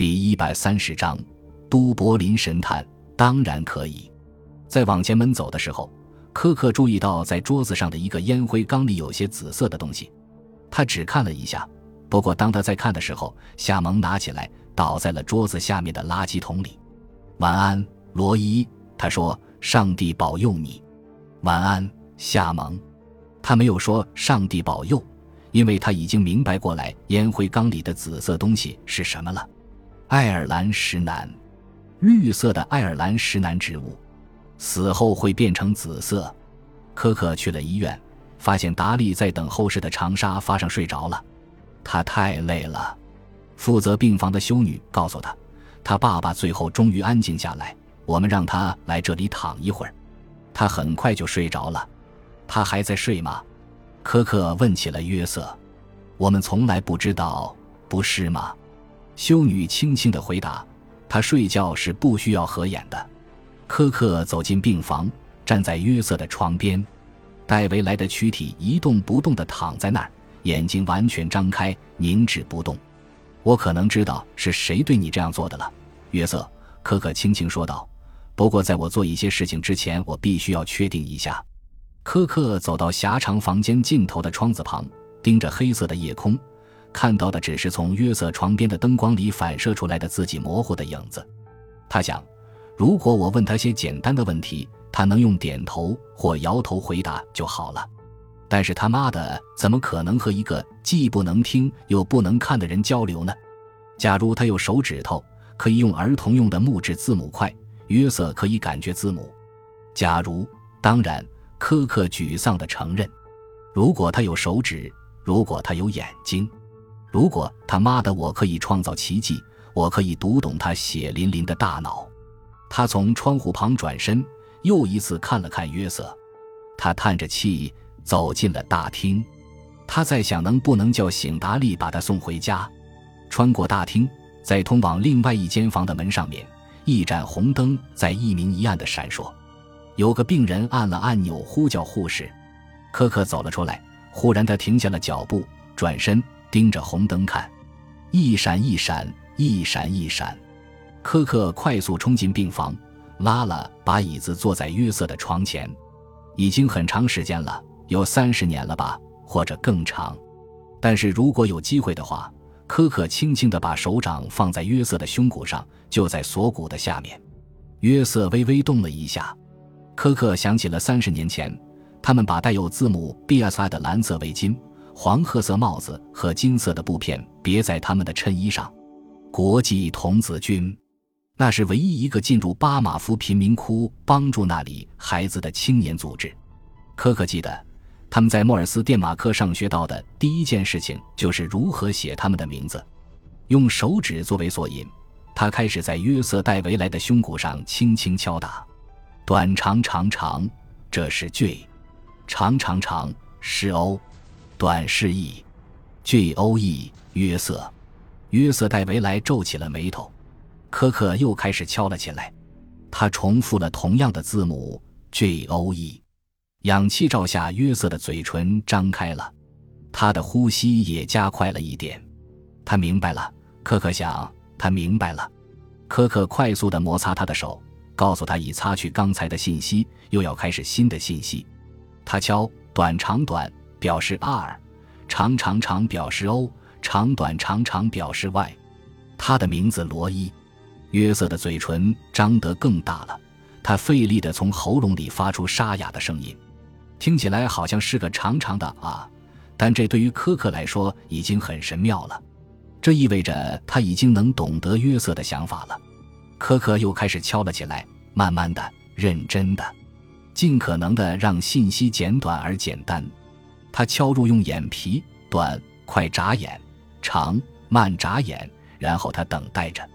第一百三十章，都柏林神探当然可以。在往前门走的时候，科克注意到在桌子上的一个烟灰缸里有些紫色的东西。他只看了一下，不过当他在看的时候，夏蒙拿起来倒在了桌子下面的垃圾桶里。晚安，罗伊，他说：“上帝保佑你。”晚安，夏蒙。他没有说“上帝保佑”，因为他已经明白过来烟灰缸里的紫色东西是什么了。爱尔兰石楠，绿色的爱尔兰石楠植物，死后会变成紫色。科克去了医院，发现达利在等候室的长沙发上睡着了。他太累了。负责病房的修女告诉他，他爸爸最后终于安静下来。我们让他来这里躺一会儿。他很快就睡着了。他还在睡吗？科克问起了约瑟。我们从来不知道，不是吗？修女轻轻的回答。她睡觉是不需要合眼的。科克走进病房，站在约瑟的床边。戴维莱的躯体一动不动的躺在那儿，眼睛完全张开，凝止不动。我可能知道是谁对你这样做的了，约瑟。科克轻轻说道。不过在我做一些事情之前，我必须要确定一下。科克走到狭长房间尽头的窗子旁，盯着黑色的夜空，看到的只是从约瑟床边的灯光里反射出来的自己模糊的影子。他想，如果我问他些简单的问题，他能用点头或摇头回答就好了。但是他妈的，怎么可能和一个既不能听又不能看的人交流呢？假如他有手指头，可以用儿童用的木质字母块，约瑟可以感觉字母。假如，当然。苛刻沮丧地承认：“如果他有手指，如果他有眼睛，如果他妈的我可以创造奇迹，我可以读懂他血淋淋的大脑。”他从窗户旁转身，又一次看了看约瑟。他叹着气走进了大厅。他在想，能不能叫醒达利把他送回家。穿过大厅，在通往另外一间房的门上面，一盏红灯在一明一暗的闪烁。有个病人按了按钮，呼叫护士。科克走了出来，忽然他停下了脚步，转身盯着红灯看，一闪一闪，一闪一闪。科克快速冲进病房，拉了把椅子坐在约瑟的床前。已经很长时间了，有三十年了吧，或者更长。但是如果有机会的话，科克轻轻地把手掌放在约瑟的胸骨上，就在锁骨的下面。约瑟微微动了一下。科克想起了三十年前，他们把带有字母 B.S.I 的蓝色围巾、黄褐色帽子和金色的布片别在他们的衬衣上。国际童子军，那是唯一一个进入巴马夫贫民窟帮助那里孩子的青年组织。科克记得，他们在莫尔斯电马克上学到的第一件事情就是如何写他们的名字。用手指作为索引，他开始在约瑟戴维莱的胸骨上轻轻敲打。短长长长，这是 J；长长长是 O，短示意，J O E 约瑟，约瑟戴维莱皱起了眉头。科克又开始敲了起来，他重复了同样的字母 J O E。氧气罩下，约瑟的嘴唇张开了，他的呼吸也加快了一点。他明白了，科克想，他明白了。科克快速地摩擦他的手。告诉他已擦去刚才的信息，又要开始新的信息。他敲短长短表示 R，长长长表示 O，长短长长表示 Y。他的名字罗伊。约瑟的嘴唇张得更大了，他费力地从喉咙里发出沙哑的声音，听起来好像是个长长的啊，但这对于科克来说已经很神妙了。这意味着他已经能懂得约瑟的想法了。科克又开始敲了起来，慢慢的、认真的，尽可能的让信息简短而简单。他敲入用眼皮，短快眨眼，长慢眨眼，然后他等待着。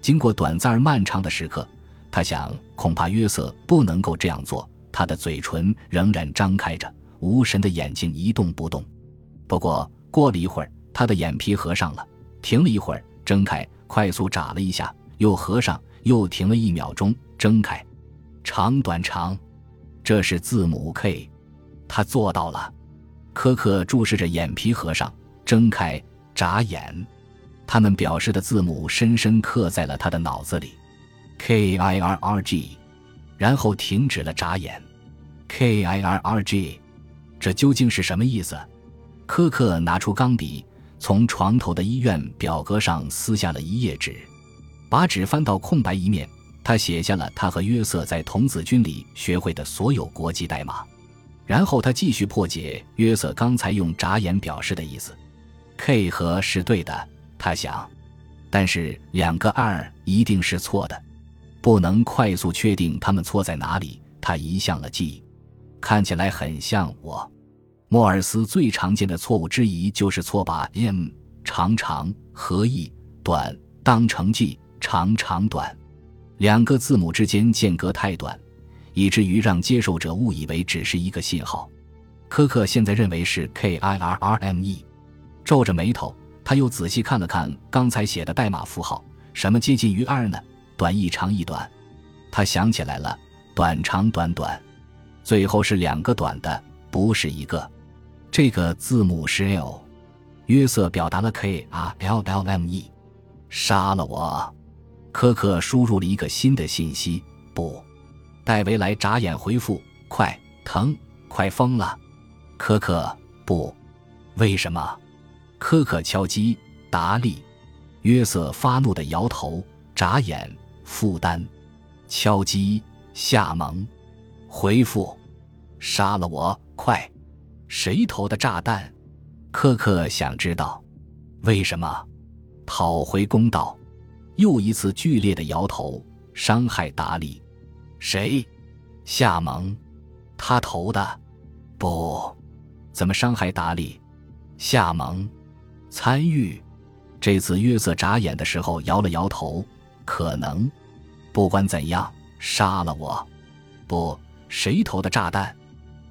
经过短暂而漫长的时刻，他想，恐怕约瑟不能够这样做。他的嘴唇仍然张开着，无神的眼睛一动不动。不过过了一会儿，他的眼皮合上了，停了一会儿，睁开，快速眨了一下。又合上，又停了一秒钟，睁开，长短长，这是字母 K，他做到了。科克注视着眼皮合上，睁开，眨眼，他们表示的字母深深刻在了他的脑子里，K I R R G，然后停止了眨眼，K I R R G，这究竟是什么意思？科克拿出钢笔，从床头的医院表格上撕下了一页纸，把纸翻到空白一面，他写下了他和约瑟在童子军里学会的所有国际代码，然后他继续破解约瑟刚才用眨眼表示的意思，K 和是对的。他想，但是两个二一定是错的，不能快速确定他们错在哪里。他移向了 G，看起来很像我。莫尔斯最常见的错误之一就是错把 M 长长和 E 短当成 G 长长短，两个字母之间间隔太短，以至于让接受者误以为只是一个信号。科克现在认为是 K I R R M E，皱着眉头。他又仔细看了看刚才写的代码符号，什么接近于二呢？短一长一短，他想起来了，短长短短，最后是两个短的，不是一个。这个字母是 L。约瑟表达了 K R L L M E，杀了我。科克输入了一个新的信息，不。戴维莱眨眼回复：快疼，快疯了。科克不，为什么？科克敲击达利，约瑟发怒的摇头，眨眼，负担，敲击夏蒙，回复，杀了我，快！谁投的炸弹？科克想知道，为什么？讨回公道，又一次剧烈的摇头，伤害达利，谁？夏蒙，他投的，不，怎么伤害达利？夏蒙。参与，这次约瑟眨眼的时候摇了摇头，可能。不管怎样，杀了我。不，谁投的炸弹？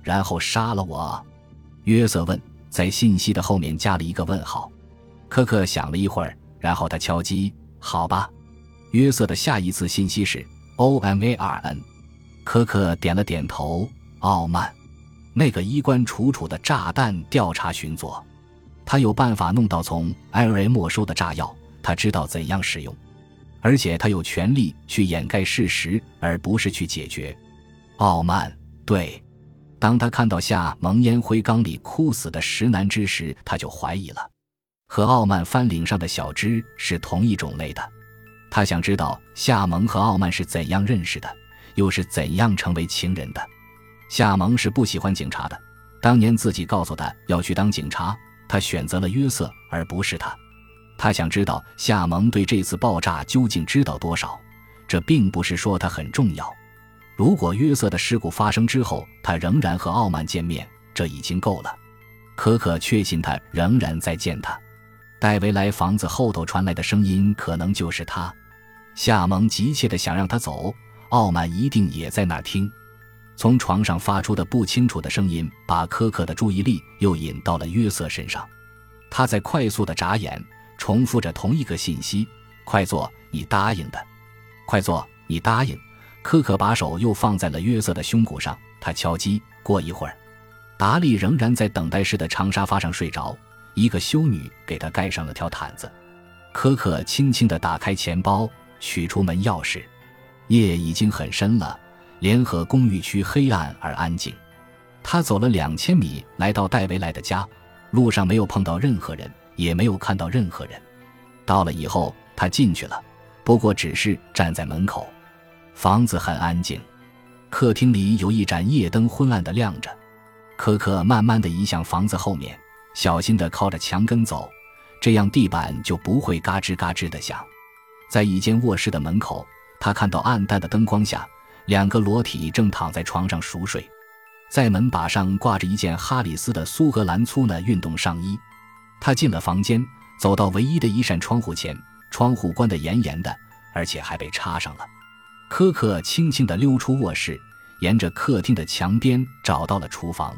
然后杀了我。约瑟问，在信息的后面加了一个问号。科克想了一会儿，然后他敲击。好吧。约瑟的下一次信息是 O M A R N。科克点了点头。傲慢，那个衣冠楚楚的炸弹调查巡佐。他有办法弄到从 IRA 没收的炸药，他知道怎样使用，而且他有权利去掩盖事实，而不是去解决。傲慢，对。当他看到夏蒙烟灰缸里枯死的石楠之时，他就怀疑了，和傲慢翻领上的小枝是同一种类的。他想知道夏蒙和傲慢是怎样认识的，又是怎样成为情人的。夏蒙是不喜欢警察的，当年自己告诉他要去当警察。他选择了约瑟，而不是他。他想知道夏蒙对这次爆炸究竟知道多少。这并不是说他很重要。如果约瑟的事故发生之后，他仍然和傲慢见面，这已经够了。可可确信他仍然在见他。戴维莱房子后头传来的声音，可能就是他。夏蒙急切地想让他走，傲慢一定也在那儿听。从床上发出的不清楚的声音，把科克的注意力又引到了约瑟身上。他在快速的眨眼，重复着同一个信息：“快做，你答应的。快做，你答应。”科克把手又放在了约瑟的胸骨上，他敲击。过一会儿，达利仍然在等待室的长沙发上睡着，一个修女给他盖上了条毯子。科克轻轻地打开钱包，取出门钥匙。夜已经很深了。联合公寓区黑暗而安静，他走了两千米，来到戴维莱的家，路上没有碰到任何人，也没有看到任何人。到了以后，他进去了，不过只是站在门口。房子很安静，客厅里有一盏夜灯昏暗的亮着。科克慢慢的移向房子后面，小心的靠着墙根走，这样地板就不会嘎吱嘎吱的响。在一间卧室的门口，他看到暗淡的灯光下。两个裸体正躺在床上熟睡，在门把上挂着一件哈里斯的苏格兰粗呢运动上衣。他进了房间，走到唯一的一扇窗户前，窗户关得严严的，而且还被插上了。科克轻轻地溜出卧室，沿着客厅的墙边找到了厨房，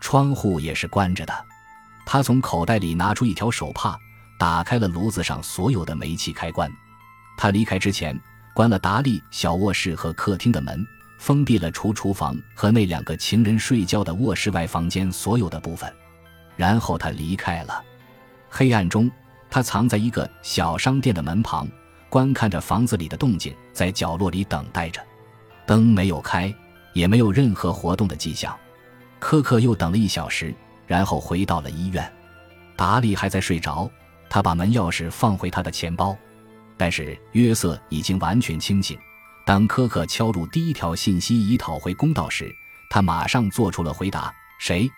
窗户也是关着的。他从口袋里拿出一条手帕，打开了炉子上所有的煤气开关。他离开之前。关了达利小卧室和客厅的门，封闭了除厨房和那两个情人睡觉的卧室外房间所有的部分，然后他离开了。黑暗中，他藏在一个小商店的门旁，观看着房子里的动静，在角落里等待着。灯没有开，也没有任何活动的迹象。科克又等了一小时，然后回到了医院。达利还在睡着，他把门钥匙放回他的钱包。但是约瑟已经完全清醒。当科克敲入第一条信息以讨回公道时，他马上做出了回答：“谁？”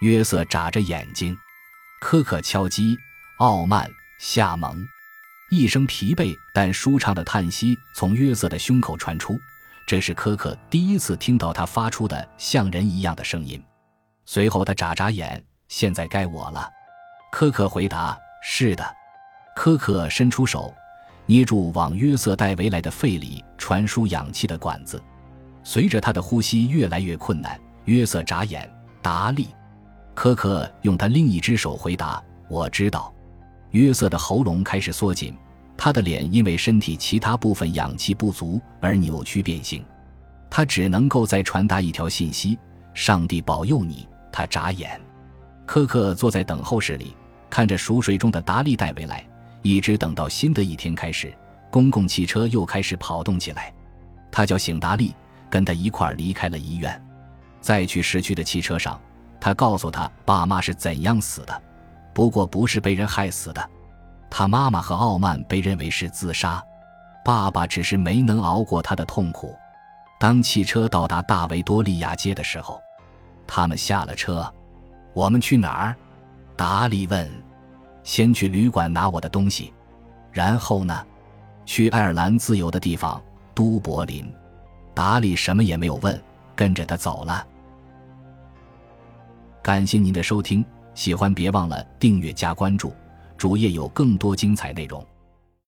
约瑟眨着眼睛。科克敲击。傲慢，夏蒙。一声疲惫但舒畅的叹息从约瑟的胸口传出。这是科克第一次听到他发出的像人一样的声音。随后他眨眨眼。现在该我了。科克回答：“是的。”科克伸出手。捏住往约瑟戴维来的肺里传输氧气的管子，随着他的呼吸越来越困难，约瑟眨眼。达利，科克用他另一只手回答：“我知道。”约瑟的喉咙开始缩紧，他的脸因为身体其他部分氧气不足而扭曲变形。他只能够再传达一条信息：“上帝保佑你。”他眨眼。科克坐在等候室里，看着熟睡中的达利戴维来。一直等到新的一天开始，公共汽车又开始跑动起来。他叫醒达利，跟他一块儿离开了医院。在去市区的汽车上，他告诉他爸妈是怎样死的，不过不是被人害死的。他妈妈和傲慢被认为是自杀，爸爸只是没能熬过他的痛苦。当汽车到达大维多利亚街的时候，他们下了车。我们去哪儿？达利问。先去旅馆拿我的东西，然后呢，去爱尔兰自由的地方都柏林。达里什么也没有问，跟着他走了。感谢您的收听，喜欢别忘了订阅加关注，主页有更多精彩内容。